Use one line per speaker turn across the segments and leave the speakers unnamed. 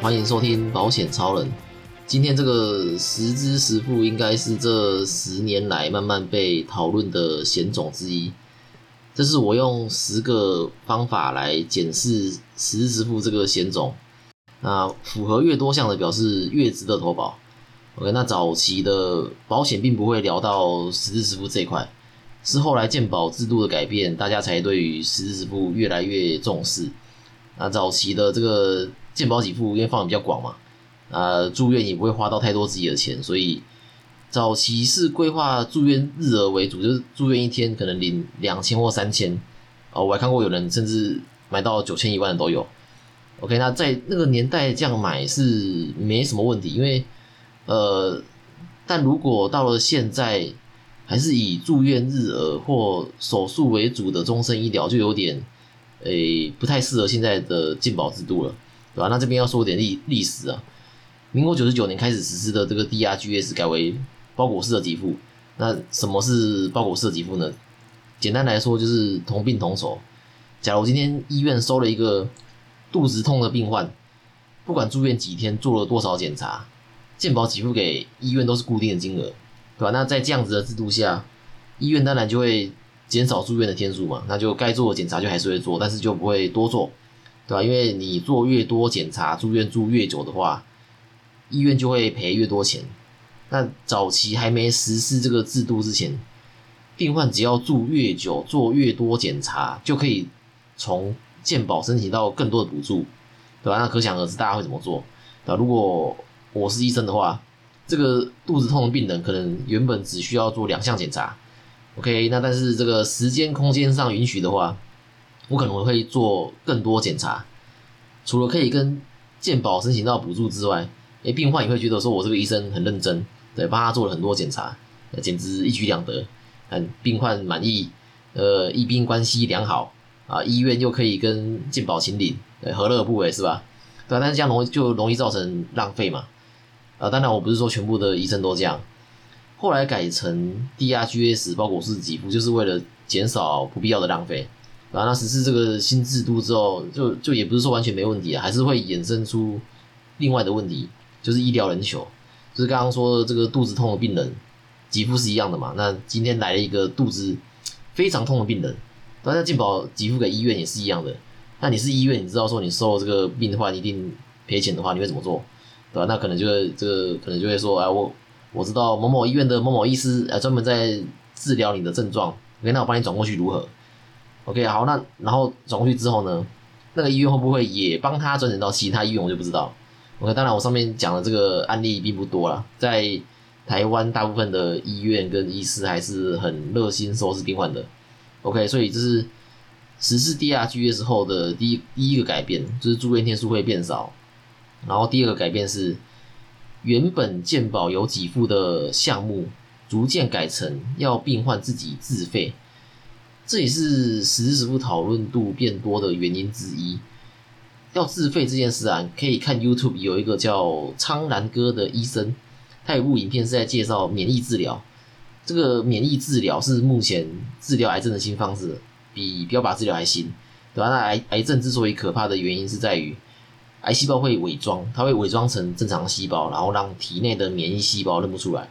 欢迎收听保险超人。今天这个十之十付应该是这十年来慢慢被讨论的险种之一。这是我用十个方法来检视十之十付这个险种。那符合越多项的，表示越值得投保。OK，那早期的保险并不会聊到十之十付这一块，是后来健保制度的改变，大家才对于十之十付越来越重视。那早期的这个健保给付因为范围比较广嘛，呃，住院也不会花到太多自己的钱，所以早期是规划住院日额为主，就是住院一天可能领两千或三千，哦，我还看过有人甚至买到九千一万的都有。OK，那在那个年代这样买是没什么问题，因为呃，但如果到了现在还是以住院日额或手术为主的终身医疗，就有点诶不太适合现在的健保制度了。对吧？那这边要说点历历史啊。民国九十九年开始实施的这个 DRGs 改为包裹式的给付。那什么是包裹式的给付呢？简单来说就是同病同酬。假如今天医院收了一个肚子痛的病患，不管住院几天，做了多少检查，健保给付给医院都是固定的金额，对吧？那在这样子的制度下，医院当然就会减少住院的天数嘛。那就该做的检查就还是会做，但是就不会多做。对吧？因为你做越多检查，住院住越久的话，医院就会赔越多钱。那早期还没实施这个制度之前，病患只要住越久，做越多检查，就可以从健保申请到更多的补助，对吧？那可想而知，大家会怎么做？对吧？如果我是医生的话，这个肚子痛的病人可能原本只需要做两项检查，OK？那但是这个时间空间上允许的话。我可能会做更多检查，除了可以跟健保申请到补助之外，诶，病患也会觉得说我这个医生很认真，对，帮他做了很多检查，简直一举两得，嗯，病患满意，呃，医病关系良好啊，医院又可以跟健保请领，何乐不为是吧？对但是这样容易就容易造成浪费嘛，啊，当然我不是说全部的医生都这样，后来改成 DRGs 包裹式给付，就是为了减少不必要的浪费。然后那实施这个新制度之后，就就也不是说完全没问题啊，还是会衍生出另外的问题，就是医疗人球，就是刚刚说的这个肚子痛的病人，给付是一样的嘛。那今天来了一个肚子非常痛的病人，大家进保给付给医院也是一样的。那你是医院，你知道说你收这个病患一定赔钱的话，你会怎么做？对吧？那可能就会这个可能就会说，哎，我我知道某某医院的某某医师，呃，专门在治疗你的症状，OK，那我帮你转过去如何？OK，好，那然后转过去之后呢，那个医院会不会也帮他转诊到其他医院？我就不知道。OK，当然我上面讲的这个案例并不多啦，在台湾大部分的医院跟医师还是很热心收治病患的。OK，所以这是实施 DRG 后的第一第一个改变，就是住院天数会变少。然后第二个改变是，原本健保有给付的项目，逐渐改成要病患自己自费。这也是实时不讨论度变多的原因之一。要自费这件事啊，可以看 YouTube 有一个叫苍兰哥的医生，他有部影片是在介绍免疫治疗。这个免疫治疗是目前治疗癌症的新方式，比标靶治疗还新，对吧？那癌癌症之所以可怕的原因是在于癌细胞会伪装，它会伪装成正常细胞，然后让体内的免疫细胞认不出来。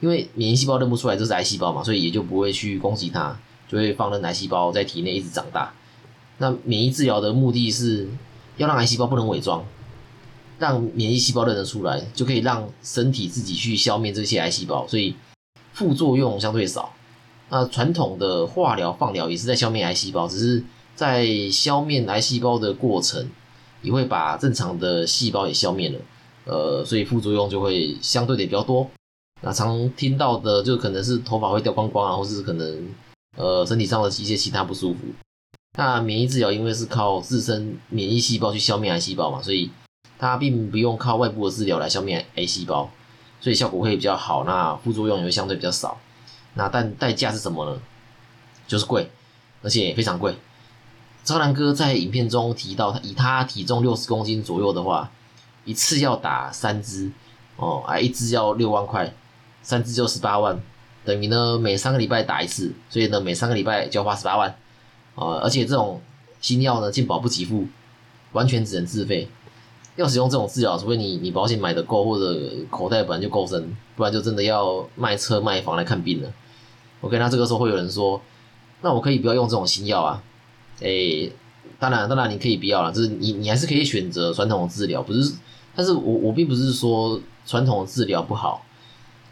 因为免疫细胞认不出来这是癌细胞嘛，所以也就不会去攻击它。就会放任癌细胞在体内一直长大。那免疫治疗的目的是要让癌细胞不能伪装，让免疫细胞认得出来，就可以让身体自己去消灭这些癌细胞，所以副作用相对少。那传统的化疗、放疗也是在消灭癌细胞，只是在消灭癌细胞的过程，也会把正常的细胞也消灭了。呃，所以副作用就会相对的比较多。那常听到的就可能是头发会掉光光啊，或是可能。呃，身体上的一些其他不舒服。那免疫治疗因为是靠自身免疫细胞去消灭癌细胞嘛，所以它并不用靠外部的治疗来消灭癌细胞，所以效果会比较好。那副作用也会相对比较少。那但代价是什么呢？就是贵，而且非常贵。超南哥在影片中提到，他以他体重六十公斤左右的话，一次要打三支哦，啊，一支要六万块，三支就十八万。等于呢，每三个礼拜打一次，所以呢，每三个礼拜就要花十八万，啊，而且这种新药呢，进保不给付，完全只能自费。要使用这种治疗，除非你你保险买的够，或者口袋本来就够深，不然就真的要卖车卖房来看病了。OK，那这个时候会有人说，那我可以不要用这种新药啊？诶，当然当然你可以不要了，就是你你还是可以选择传统治疗，不是？但是我我并不是说传统治疗不好，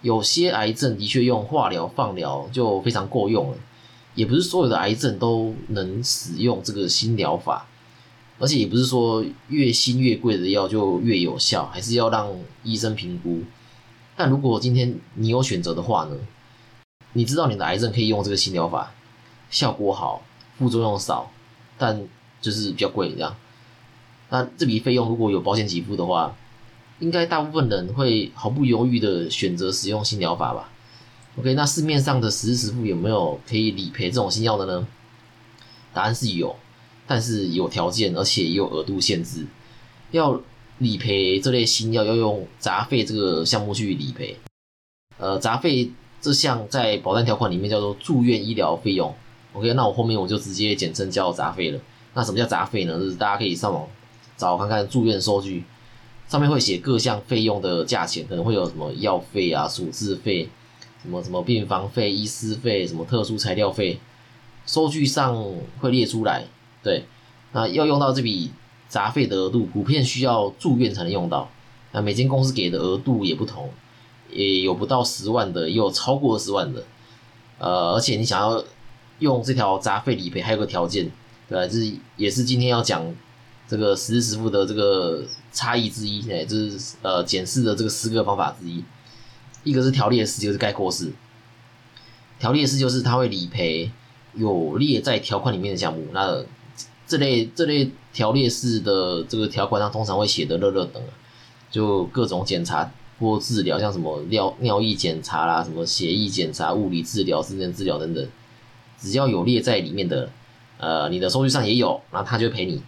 有些癌症的确用化疗放疗就非常够用了，也不是所有的癌症都能使用这个新疗法。而且也不是说越新越贵的药就越有效，还是要让医生评估。但如果今天你有选择的话呢？你知道你的癌症可以用这个新疗法，效果好，副作用少，但就是比较贵这样。那这笔费用如果有保险给付的话，应该大部分人会毫不犹豫的选择使用新疗法吧？OK，那市面上的实时付有没有可以理赔这种新药的呢？答案是有。但是有条件，而且也有额度限制。要理赔这类新药，要用杂费这个项目去理赔。呃，杂费这项在保单条款里面叫做住院医疗费用。OK，那我后面我就直接简称叫杂费了。那什么叫杂费呢？就是大家可以上网找看看住院收据，上面会写各项费用的价钱，可能会有什么药费啊、处置费、什么什么病房费、医师费、什么特殊材料费，收据上会列出来。对，那要用到这笔杂费的额度，普遍需要住院才能用到。那每间公司给的额度也不同，也有不到十万的，也有超过二十万的。呃，而且你想要用这条杂费理赔，还有个条件，对吧？这是也是今天要讲这个实时付的这个差异之一，哎，就是呃检视的这个四个方法之一。一个是条列式，就是概括式。条列式就是它会理赔有列在条款里面的项目，那。这类这类条列式的这个条款上，通常会写的热热等，就各种检查或治疗，像什么尿尿液检查啦，什么血液检查、物理治疗、智能治疗等等，只要有列在里面的，呃，你的收据上也有，那他就赔你。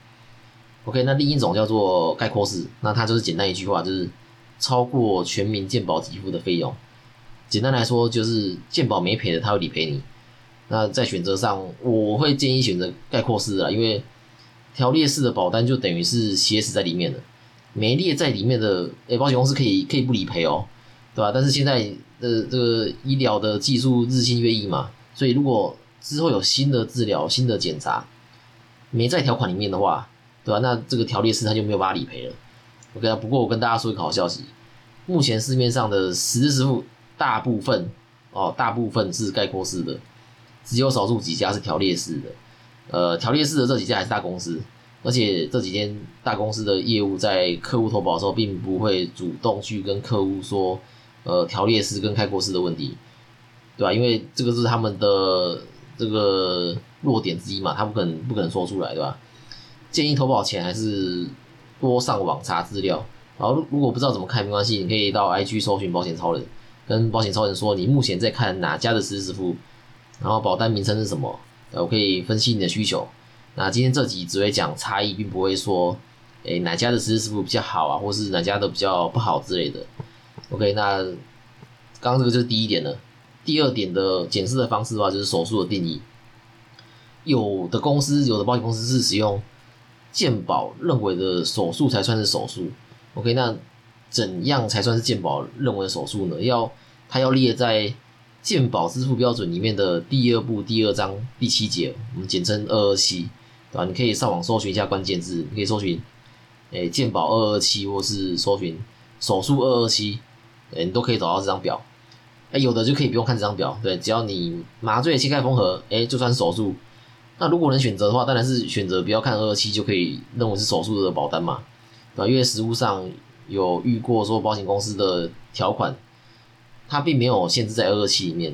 OK，那另一种叫做概括式，那它就是简单一句话，就是超过全民健保给付的费用。简单来说，就是健保没赔的，他会理赔你。那在选择上，我会建议选择概括式啊，因为条列式的保单就等于是写死在里面的，没列在里面的，诶，保险公司可以可以不理赔哦，对吧？但是现在的这个医疗的技术日新月异嘛，所以如果之后有新的治疗、新的检查没在条款里面的话，对吧？那这个条列式他就没有办法理赔了。OK 啊，不过我跟大家说一个好消息，目前市面上的实支付大部分哦，大部分是概括式的。只有少数几家是条列式的，呃，条列式的这几家还是大公司，而且这几天大公司的业务在客户投保的时候，并不会主动去跟客户说，呃，条列式跟开括式的问题，对吧？因为这个是他们的这个弱点之一嘛，他不可能不可能说出来，对吧？建议投保前还是多上网查资料，然后如果不知道怎么看没关系，你可以到 IG 搜寻保险超人，跟保险超人说你目前在看哪家的实时支付。然后保单名称是什么？我可以分析你的需求。那今天这集只会讲差异，并不会说，诶哪家的实时支付比较好啊，或是哪家的比较不好之类的。OK，那刚刚这个就是第一点了。第二点的检视的方式的话，就是手术的定义。有的公司，有的保险公司是使用健保认为的手术才算是手术。OK，那怎样才算是健保认为的手术呢？要它要列在。健保支付标准里面的第二部第二章第七节，我们简称二二七，对吧？你可以上网搜寻一下关键字，你可以搜寻，诶，健保二二七，或是搜寻手术二二七，诶，你都可以找到这张表。诶，有的就可以不用看这张表，对，只要你麻醉切开缝合，诶，就算手术。那如果能选择的话，当然是选择不要看二二七，就可以认为是手术的保单嘛，对吧？因为实务上有遇过说保险公司的条款。它并没有限制在二二七里面，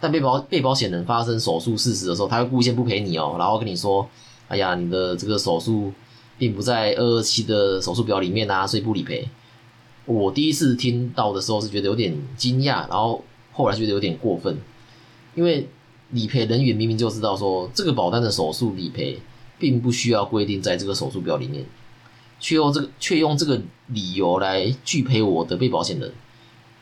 但被保被保险人发生手术事实的时候，他会故意先不赔你哦，然后跟你说：“哎呀，你的这个手术并不在二二七的手术表里面啊，所以不理赔。”我第一次听到的时候是觉得有点惊讶，然后后来觉得有点过分，因为理赔人员明明就知道说这个保单的手术理赔并不需要规定在这个手术表里面，却用这个却用这个理由来拒赔我的被保险人。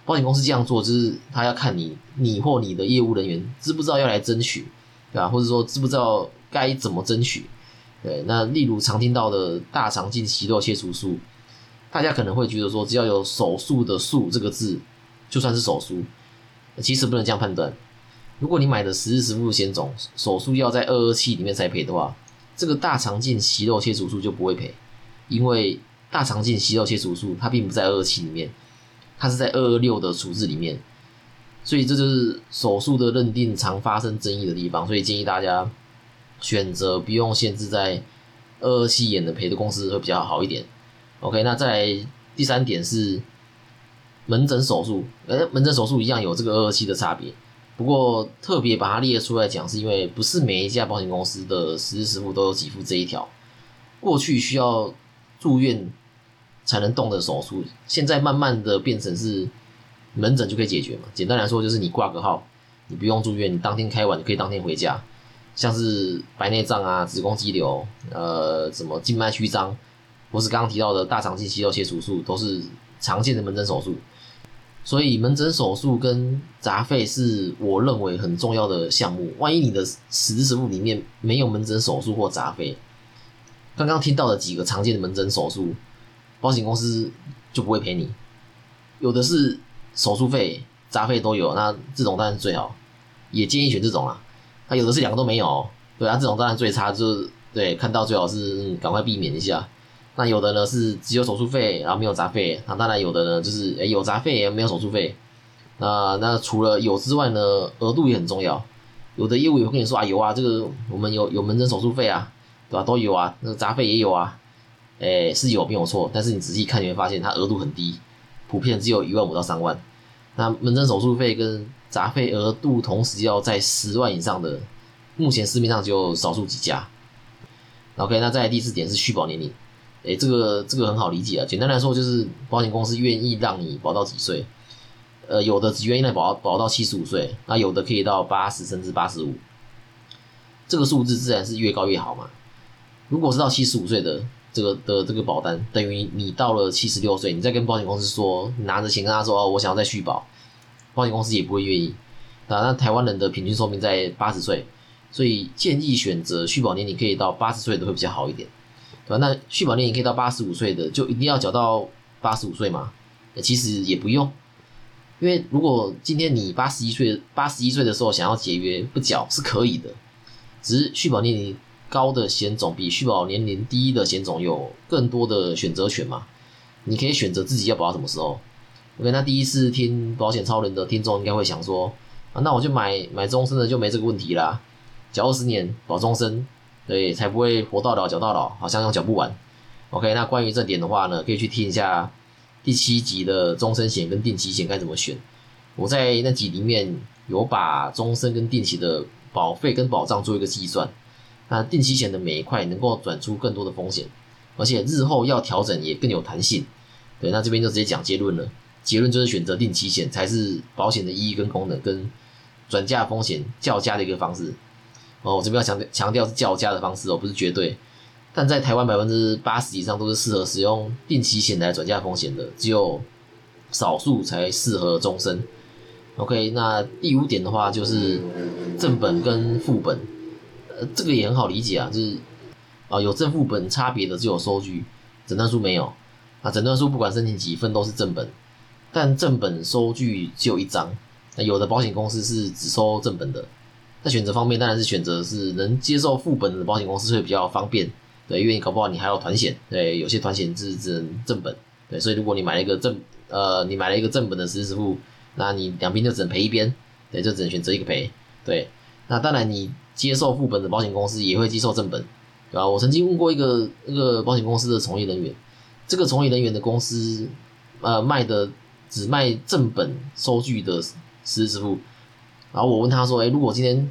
保险公司这样做，就是他要看你，你或你的业务人员知不知道要来争取，对吧？或者说知不知道该怎么争取？对，那例如常听到的大肠镜息肉切除术，大家可能会觉得说，只要有手术的“术”这个字，就算是手术。其实不能这样判断。如果你买的十日十付险种，手术要在二二七里面才赔的话，这个大肠镜息肉切除术就不会赔，因为大肠镜息肉切除术它并不在二二七里面，它是在二二六的处置里面，所以这就是手术的认定常发生争议的地方。所以建议大家选择不用限制在二二七眼的赔的公司会比较好一点。OK，那再第三点是门诊手术，呃，门诊手术一样有这个二二七的差别。不过特别把它列出来讲，是因为不是每一家保险公司的实时支付都有给付这一条。过去需要住院才能动的手术，现在慢慢的变成是门诊就可以解决嘛。简单来说，就是你挂个号，你不用住院，你当天开完就可以当天回家。像是白内障啊、子宫肌瘤、呃，什么静脉曲张，或是刚刚提到的大肠镜息肉切除术，都是常见的门诊手术。所以门诊手术跟杂费是我认为很重要的项目。万一你的实质实付里面没有门诊手术或杂费，刚刚听到的几个常见的门诊手术，保险公司就不会赔你。有的是手术费、杂费都有，那这种当然最好，也建议选这种啦。那有的是两个都没有，对啊，这种当然最差，就是对看到最好是赶快避免一下。那有的呢是只有手术费，然后没有杂费。那当然有的呢就是诶有杂费也没有手术费。那那除了有之外呢，额度也很重要。有的业务也会跟你说啊有啊，这个我们有有门诊手术费啊，对吧？都有啊，那个杂费也有啊。诶是有没有错？但是你仔细看你会发现它额度很低，普遍只有一万五到三万。那门诊手术费跟杂费额度同时要在十万以上的，目前市面上只有少数几家。OK，那在第四点是续保年龄。哎，这个这个很好理解啊。简单来说，就是保险公司愿意让你保到几岁，呃，有的只愿意让你保保到七十五岁，那有的可以到八十甚至八十五。这个数字自然是越高越好嘛。如果是到七十五岁的这个的这个保单，等于你到了七十六岁，你再跟保险公司说，拿着钱跟他说哦，我想要再续保，保险公司也不会愿意。啊，那台湾人的平均寿命在八十岁，所以建议选择续保年龄可以到八十岁的会比较好一点。对吧？那续保年龄可以到八十五岁的，就一定要缴到八十五岁吗？其实也不用，因为如果今天你八十一岁、八十一岁的时候想要解约不缴是可以的，只是续保年龄高的险种比续保年龄低的险种有更多的选择权嘛？你可以选择自己要保到什么时候。OK，那第一次听保险超人的听众应该会想说啊，那我就买买终身的就没这个问题啦，缴二十年保终身。对，才不会活到老缴到老，好像又缴不完。OK，那关于这点的话呢，可以去听一下第七集的终身险跟定期险该怎么选。我在那集里面有把终身跟定期的保费跟保障做一个计算。那定期险的每一块能够转出更多的风险，而且日后要调整也更有弹性。对，那这边就直接讲结论了。结论就是选择定期险才是保险的意义跟功能跟转嫁风险较佳的一个方式。哦，我这边要强强调是较佳的方式哦，不是绝对。但在台湾百分之八十以上都是适合使用定期险来转嫁风险的，只有少数才适合终身。OK，那第五点的话就是正本跟副本，呃，这个也很好理解啊，就是啊有正副本差别的只有收据，诊断书没有。啊，诊断书不管申请几份都是正本，但正本收据只有一张。那有的保险公司是只收正本的。在选择方面，当然是选择是能接受副本的保险公司会比较方便，对，因为你搞不好你还要团险，对，有些团险是只能正本，对，所以如果你买了一个正，呃，你买了一个正本的实时付，那你两边就只能赔一边，对，就只能选择一个赔，对，那当然你接受副本的保险公司也会接受正本，对吧？我曾经问过一个那个保险公司的从业人员，这个从业人员的公司，呃，卖的只卖正本收据的实时支付。然后我问他说：“哎，如果今天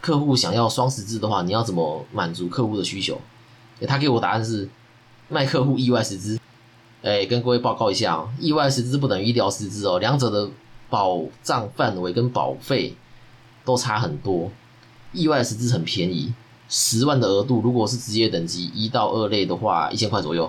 客户想要双十字的话，你要怎么满足客户的需求？”他给我答案是卖客户意外十支。哎，跟各位报告一下啊，意外十支不等于医疗十支哦，两者的保障范围跟保费都差很多。意外十支很便宜，十万的额度，如果是职业等级一到二类的话，一千块左右。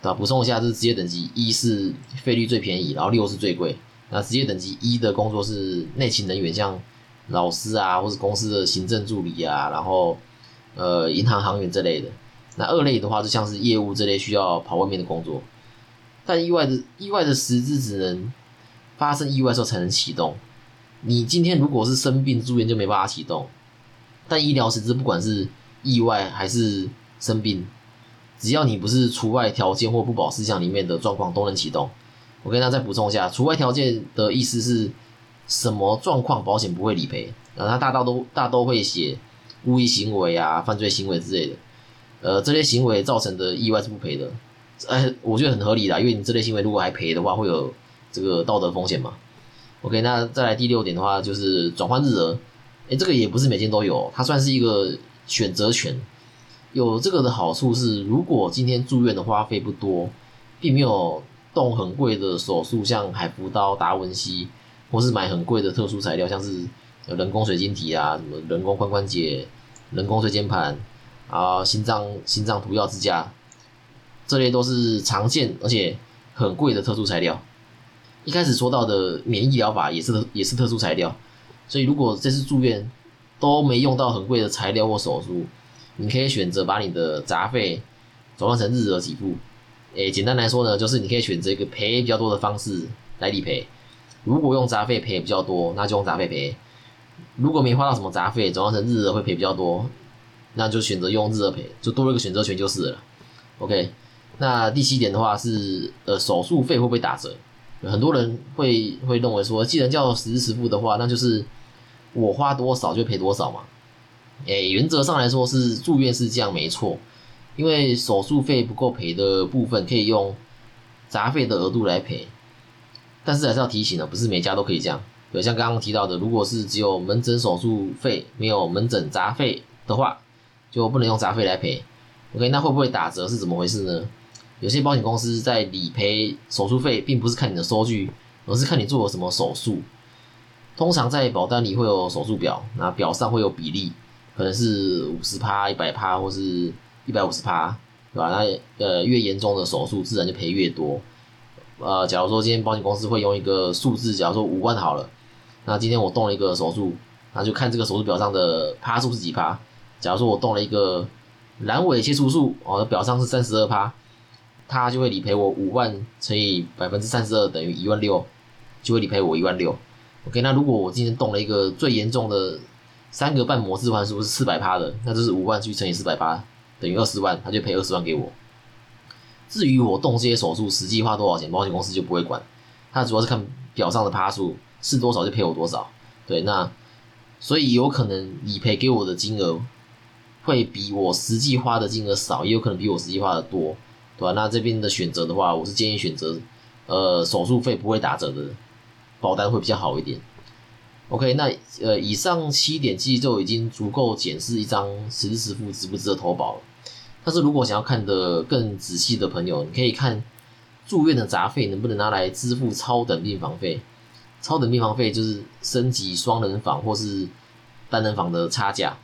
对吧？补充一下，这是职业等级一是费率最便宜，然后六是最贵。那职业等级一的工作是内勤人员，像老师啊，或是公司的行政助理啊，然后呃银行行员这类的。那二类的话，就像是业务这类需要跑外面的工作。但意外的意外的实质只能发生意外时候才能启动。你今天如果是生病住院就没办法启动，但医疗实质不管是意外还是生病，只要你不是除外条件或不保事项里面的状况都能启动。我跟大家再补充一下，除外条件的意思是什么状况保险不会理赔？呃，它大多都大都会写故意行为啊、犯罪行为之类的，呃，这些行为造成的意外是不赔的。哎，我觉得很合理的，因为你这类行为如果还赔的话，会有这个道德风险嘛。OK，那再来第六点的话，就是转换日额。哎，这个也不是每天都有，它算是一个选择权。有这个的好处是，如果今天住院的花费不多，并没有动很贵的手术，像海服刀、达文西，或是买很贵的特殊材料，像是人工水晶体啊，什么人工髋关节、人工椎间盘啊、心脏心脏涂药支架，这类都是常见而且很贵的特殊材料。一开始说到的免疫疗法也是也是特殊材料，所以如果这次住院都没用到很贵的材料或手术，你可以选择把你的杂费转换成日额给付。诶，简单来说呢，就是你可以选择一个赔比较多的方式来理赔。如果用杂费赔比较多，那就用杂费赔；如果没花到什么杂费，转换成日额会赔比较多，那就选择用日额赔，就多了一个选择权就是了。OK，那第七点的话是呃手术费会不会打折？很多人会会认为说，既然叫实时付的话，那就是我花多少就赔多少嘛。诶，原则上来说是住院是这样没错，因为手术费不够赔的部分可以用杂费的额度来赔，但是还是要提醒的，不是每家都可以这样。比如，像刚刚提到的，如果是只有门诊手术费没有门诊杂费的话，就不能用杂费来赔。OK，那会不会打折是怎么回事呢？有些保险公司在理赔手术费，并不是看你的收据，而是看你做了什么手术。通常在保单里会有手术表，那表上会有比例，可能是五十趴、一百趴，或是一百五十趴，对吧？那呃越严重的手术，自然就赔越多。呃，假如说今天保险公司会用一个数字，假如说五万好了，那今天我动了一个手术，那就看这个手术表上的趴数是几趴。假如说我动了一个阑尾切除术，哦，表上是三十二趴。他就会理赔我五万乘以百分之三十二等于一万六，就会理赔我一万六。OK，那如果我今天动了一个最严重的三个半模置换术是四百趴的，那就是五万去乘以四百趴等于二十万，他就赔二十万给我。至于我动这些手术实际花多少钱，保险公司就不会管，他主要是看表上的趴数是多少就赔我多少。对，那所以有可能理赔给我的金额会比我实际花的金额少，也有可能比我实际花的多。对吧？那这边的选择的话，我是建议选择，呃，手术费不会打折的保单会比较好一点。OK，那呃，以上七点其实就已经足够检视一张实支实付值不值得投保了。但是如果想要看的更仔细的朋友，你可以看住院的杂费能不能拿来支付超等病房费。超等病房费就是升级双人房或是单人房的差价。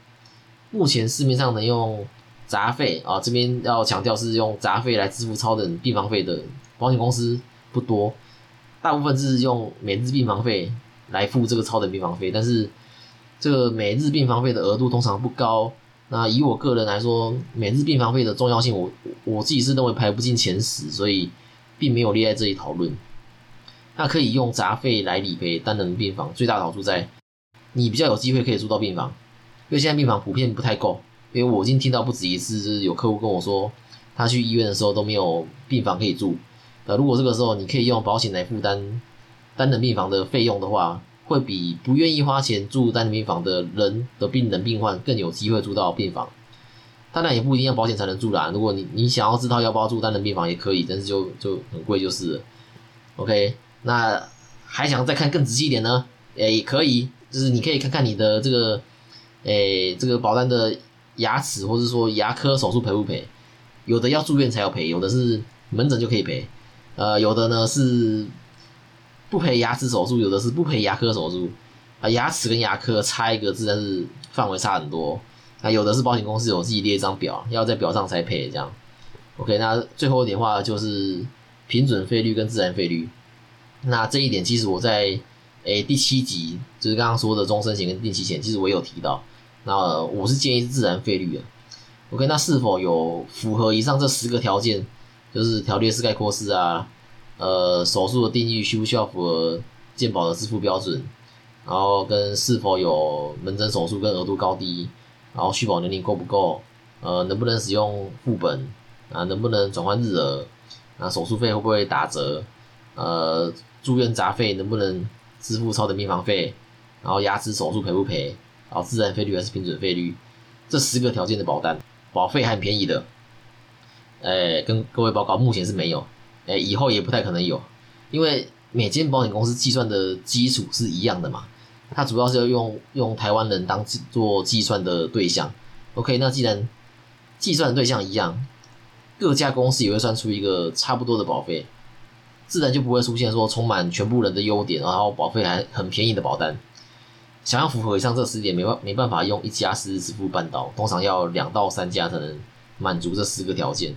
目前市面上能用。杂费啊，这边要强调是用杂费来支付超等病房费的保险公司不多，大部分是用每日病房费来付这个超等病房费，但是这个每日病房费的额度通常不高。那以我个人来说，每日病房费的重要性，我我自己是认为排不进前十，所以并没有列在这里讨论。那可以用杂费来理赔单人病房，最大的好处在你比较有机会可以住到病房，因为现在病房普遍不太够。因为我已经听到不止一次，就是有客户跟我说，他去医院的时候都没有病房可以住。呃，如果这个时候你可以用保险来负担单人病房的费用的话，会比不愿意花钱住单人病房的人的病人病患更有机会住到病房。当然也不一定要保险才能住啦，如果你你想要知道要不要住单人病房也可以，但是就就很贵就是了。OK，那还想再看更仔细一点呢？诶，可以，就是你可以看看你的这个，诶，这个保单的。牙齿或者说牙科手术赔不赔？有的要住院才要赔，有的是门诊就可以赔。呃，有的呢是不赔牙齿手术，有的是不赔牙科手术。啊，牙齿跟牙科差一个字，但是范围差很多。那有的是保险公司有自己列一张表，要在表上才赔这样。OK，那最后一点话就是平准费率跟自然费率。那这一点其实我在诶第七集就是刚刚说的终身险跟定期险，其实我有提到。那我是建议自然费率的，OK，那是否有符合以上这十个条件，就是条列式概括式啊，呃，手术的定义需不需要符合健保的支付标准，然后跟是否有门诊手术跟额度高低，然后续保年龄够不够，呃，能不能使用副本啊，能不能转换日额，啊，手术费会不会打折，呃，住院杂费能不能支付超等病房费，然后牙齿手术赔不赔，然后自然费率还是平准费率，这十个条件的保单，保费还很便宜的，诶，跟各位报告，目前是没有。哎，以后也不太可能有，因为每间保险公司计算的基础是一样的嘛，它主要是要用用台湾人当做计算的对象。OK，那既然计算的对象一样，各家公司也会算出一个差不多的保费，自然就不会出现说充满全部人的优点，然后保费还很便宜的保单。想要符合以上这十点，没办没办法用一家实时支付办到，通常要两到三家才能满足这四个条件。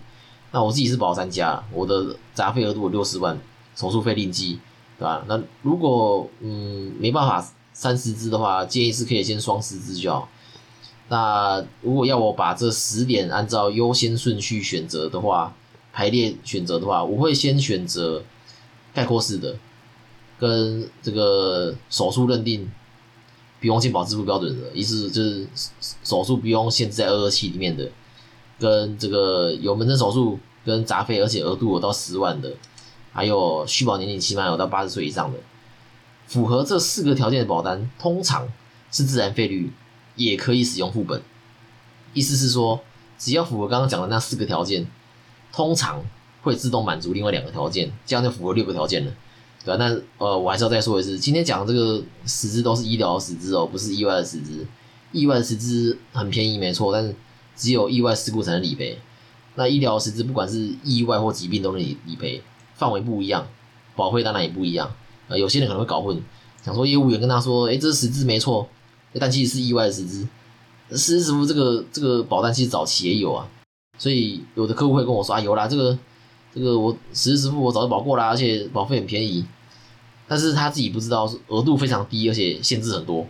那我自己是保三家，我的杂费额度六十万，手术费另计，对吧？那如果嗯没办法三十支的话，建议是可以先双十支就好。那如果要我把这十点按照优先顺序选择的话，排列选择的话，我会先选择概括式的，跟这个手术认定不用健保支付标准的，意思就是手术不用限制在二二七里面的。跟这个有门诊手术跟杂费，而且额度有到十万的，还有续保年龄起码有到八十岁以上的，符合这四个条件的保单，通常是自然费率，也可以使用副本。意思是说，只要符合刚刚讲的那四个条件，通常会自动满足另外两个条件，这样就符合六个条件了，对吧？那呃，我还是要再说一次，今天讲的这个十支都是医疗的十支哦，不是意外的十支。意外的十支很便宜，没错，但是。只有意外事故才能理赔，那医疗实质不管是意外或疾病都能理理赔，范围不一样，保费当然也不一样。呃，有些人可能会搞混，想说业务员跟他说，哎，这实质没错，但其实是意外的实质。实质支付这个这个保单其实早期也有啊，所以有的客户会跟我说啊，有啦，这个这个我实质支付我早就保过啦，而且保费很便宜，但是他自己不知道额度非常低，而且限制很多。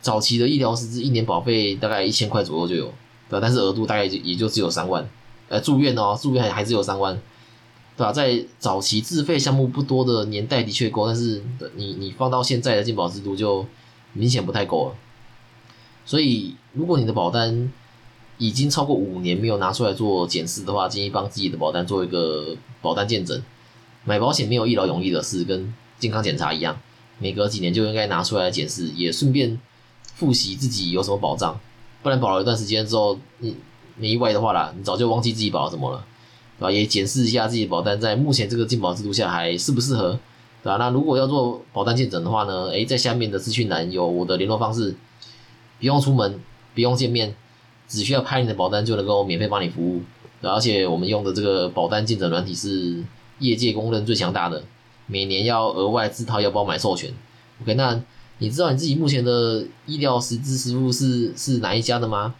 早期的医疗实质一年保费大概一千块左右就有。对，但是额度大概也就只有三万，呃，住院哦，住院还还只有三万，对吧？在早期自费项目不多的年代的确够，但是你你放到现在的健保制度就明显不太够了。所以，如果你的保单已经超过五年没有拿出来做检视的话，建议帮自己的保单做一个保单鉴证。买保险没有一劳永逸的事，跟健康检查一样，每隔几年就应该拿出来检视，也顺便复习自己有什么保障。不然保了一段时间之后，你没意外的话啦，你早就忘记自己保了什么了，对吧？也检视一下自己保单在目前这个进保制度下还适不适合，对吧？那如果要做保单鉴诊的话呢？诶，在下面的资讯栏有我的联络方式，不用出门，不用见面，只需要拍你的保单就能够免费帮你服务，而且我们用的这个保单鉴诊软体是业界公认最强大的，每年要额外自掏腰包买授权。OK，那。你知道你自己目前的医疗实质实付是是哪一家的吗？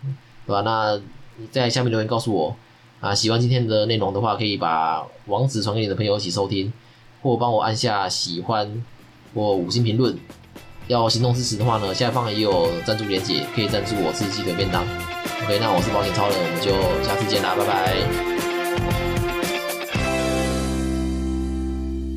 对吧？那你在下面留言告诉我啊！喜欢今天的内容的话，可以把网址传给你的朋友一起收听，或帮我按下喜欢或五星评论。要行动支持的话呢，下方也有赞助链接，可以赞助我吃鸡腿便当。OK，那我是保险超人，我们就下次见啦，拜拜。